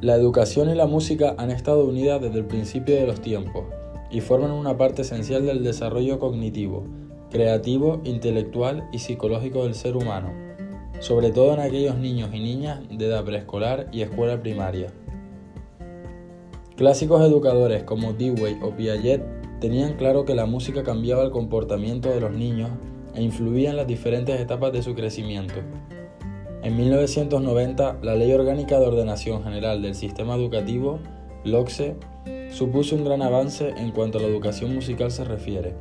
La educación y la música han estado unidas desde el principio de los tiempos y forman una parte esencial del desarrollo cognitivo, creativo, intelectual y psicológico del ser humano, sobre todo en aquellos niños y niñas de edad preescolar y escuela primaria. Clásicos educadores como Dewey o Piaget tenían claro que la música cambiaba el comportamiento de los niños e influía en las diferentes etapas de su crecimiento. En 1990, la Ley Orgánica de Ordenación General del Sistema Educativo, LOCSE, supuso un gran avance en cuanto a la educación musical se refiere.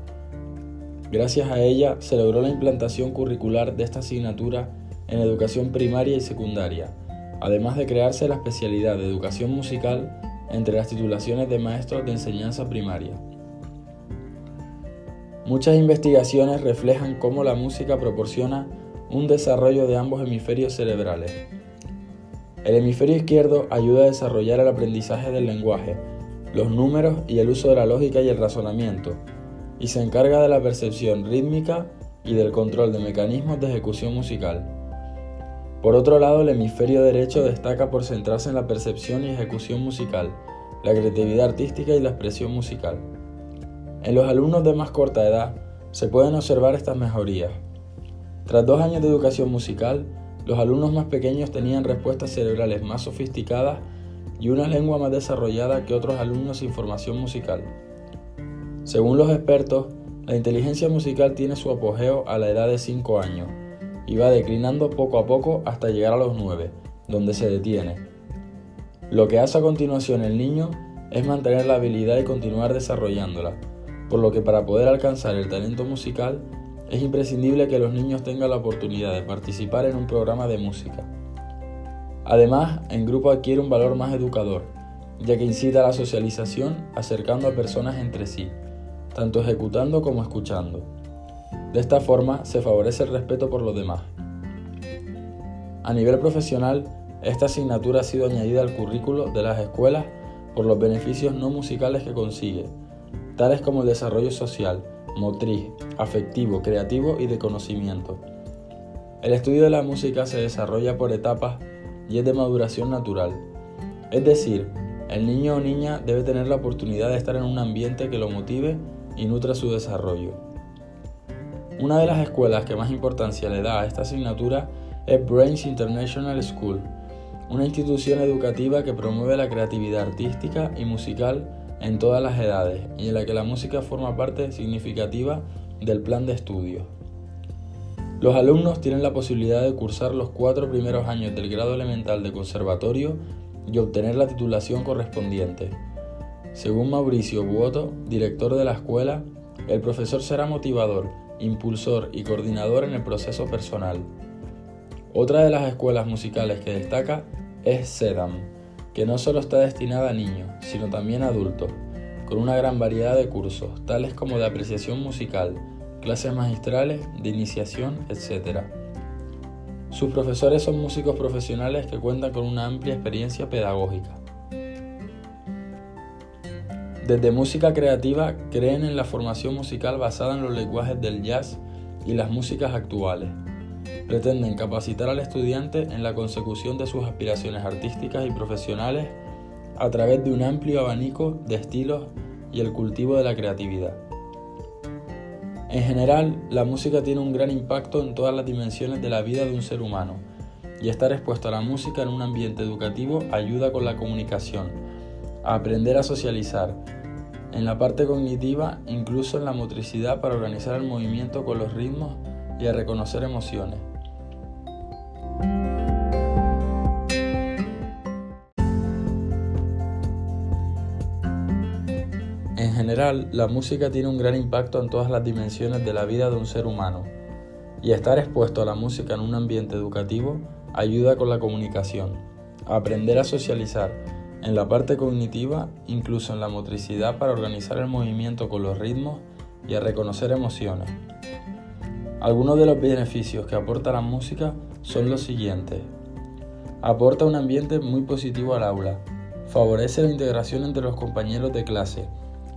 Gracias a ella se logró la implantación curricular de esta asignatura en educación primaria y secundaria, además de crearse la especialidad de educación musical entre las titulaciones de maestros de enseñanza primaria. Muchas investigaciones reflejan cómo la música proporciona un desarrollo de ambos hemisferios cerebrales. El hemisferio izquierdo ayuda a desarrollar el aprendizaje del lenguaje, los números y el uso de la lógica y el razonamiento, y se encarga de la percepción rítmica y del control de mecanismos de ejecución musical. Por otro lado, el hemisferio derecho destaca por centrarse en la percepción y ejecución musical, la creatividad artística y la expresión musical. En los alumnos de más corta edad se pueden observar estas mejorías. Tras dos años de educación musical, los alumnos más pequeños tenían respuestas cerebrales más sofisticadas y una lengua más desarrollada que otros alumnos sin formación musical. Según los expertos, la inteligencia musical tiene su apogeo a la edad de 5 años y va declinando poco a poco hasta llegar a los 9, donde se detiene. Lo que hace a continuación el niño es mantener la habilidad y continuar desarrollándola, por lo que para poder alcanzar el talento musical es imprescindible que los niños tengan la oportunidad de participar en un programa de música. Además, en grupo adquiere un valor más educador, ya que incita a la socialización acercando a personas entre sí, tanto ejecutando como escuchando. De esta forma se favorece el respeto por los demás. A nivel profesional, esta asignatura ha sido añadida al currículo de las escuelas por los beneficios no musicales que consigue, tales como el desarrollo social, motriz, afectivo, creativo y de conocimiento. El estudio de la música se desarrolla por etapas y es de maduración natural. Es decir, el niño o niña debe tener la oportunidad de estar en un ambiente que lo motive y nutra su desarrollo. Una de las escuelas que más importancia le da a esta asignatura es Brains International School, una institución educativa que promueve la creatividad artística y musical en todas las edades y en la que la música forma parte significativa del plan de estudio. Los alumnos tienen la posibilidad de cursar los cuatro primeros años del grado elemental de conservatorio y obtener la titulación correspondiente. Según Mauricio Buoto, director de la escuela, el profesor será motivador, impulsor y coordinador en el proceso personal. Otra de las escuelas musicales que destaca es SEDAM, que no solo está destinada a niños, sino también a adultos, con una gran variedad de cursos, tales como de apreciación musical, clases magistrales, de iniciación, etc. Sus profesores son músicos profesionales que cuentan con una amplia experiencia pedagógica. Desde música creativa creen en la formación musical basada en los lenguajes del jazz y las músicas actuales, pretenden capacitar al estudiante en la consecución de sus aspiraciones artísticas y profesionales a través de un amplio abanico de estilos y el cultivo de la creatividad. En general, la música tiene un gran impacto en todas las dimensiones de la vida de un ser humano, y estar expuesto a la música en un ambiente educativo ayuda con la comunicación, a aprender a socializar, en la parte cognitiva, incluso en la motricidad para organizar el movimiento con los ritmos y a reconocer emociones. En general, la música tiene un gran impacto en todas las dimensiones de la vida de un ser humano, y estar expuesto a la música en un ambiente educativo ayuda con la comunicación, aprender a socializar, en la parte cognitiva, incluso en la motricidad para organizar el movimiento con los ritmos y a reconocer emociones. Algunos de los beneficios que aporta la música son los siguientes. Aporta un ambiente muy positivo al aula, favorece la integración entre los compañeros de clase,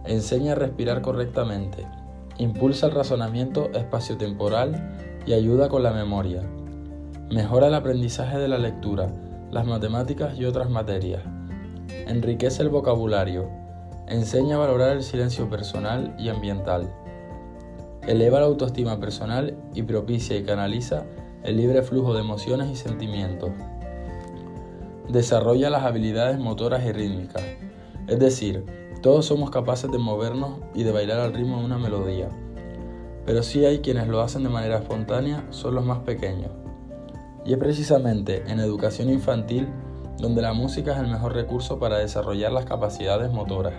enseña a respirar correctamente, impulsa el razonamiento espaciotemporal y ayuda con la memoria. Mejora el aprendizaje de la lectura, las matemáticas y otras materias. enriquece el vocabulario, enseña a valorar el silencio personal y ambiental, eleva la autoestima personal y propicia y canaliza el libre flujo de emociones y sentimientos. Desarrolla las habilidades motoras y rítmicas, es decir, todos somos capaces de movernos y de bailar al ritmo de una melodía, pero sí hay quienes lo hacen de manera espontánea, son los más pequeños. Y es precisamente en educación infantil donde la música es el mejor recurso para desarrollar las capacidades motoras.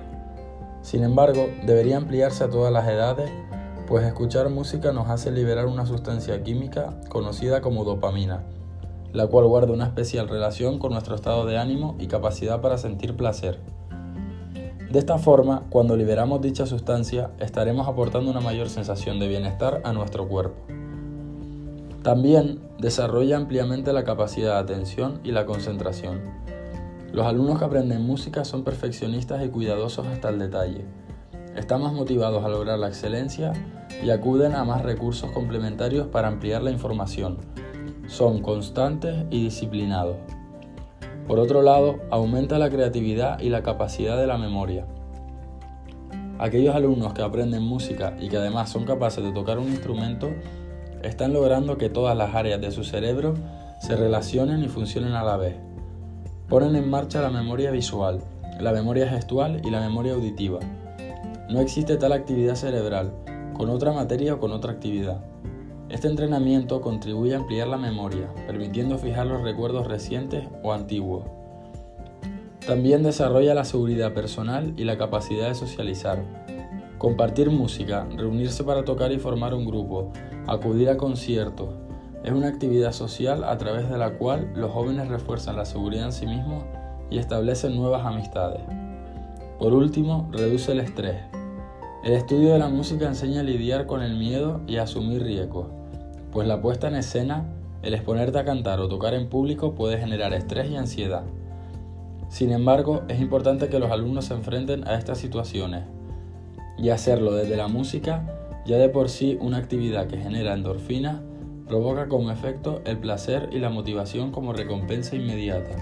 Sin embargo, debería ampliarse a todas las edades, pues escuchar música nos hace liberar una sustancia química conocida como dopamina, la cual guarda una especial relación con nuestro estado de ánimo y capacidad para sentir placer. De esta forma, cuando liberamos dicha sustancia, estaremos aportando una mayor sensación de bienestar a nuestro cuerpo. También desarrolla ampliamente la capacidad de atención y la concentración. Los alumnos que aprenden música son perfeccionistas y cuidadosos hasta el detalle. Están más motivados a lograr la excelencia y acuden a más recursos complementarios para ampliar la información. Son constantes y disciplinados. Por otro lado, aumenta la creatividad y la capacidad de la memoria. Aquellos alumnos que aprenden música y que además son capaces de tocar un instrumento están logrando que todas las áreas de su cerebro se relacionen y funcionen a la vez. Ponen en marcha la memoria visual, la memoria gestual y la memoria auditiva. No existe tal actividad cerebral con otra materia o con otra actividad. Este entrenamiento contribuye a ampliar la memoria, permitiendo fijar los recuerdos recientes o antiguos. También desarrolla la seguridad personal y la capacidad de socializar. Compartir música, reunirse para tocar y formar un grupo, acudir a conciertos, es una actividad social a través de la cual los jóvenes refuerzan la seguridad en sí mismos y establecen nuevas amistades. Por último, reduce el estrés. El estudio de la música enseña a lidiar con el miedo y a asumir riesgos pues la puesta en escena, el exponerte a cantar o tocar en público puede generar estrés y ansiedad. Sin embargo, es importante que los alumnos se enfrenten a estas situaciones y hacerlo desde la música, ya de por sí una actividad que genera endorfina, provoca como efecto el placer y la motivación como recompensa inmediata.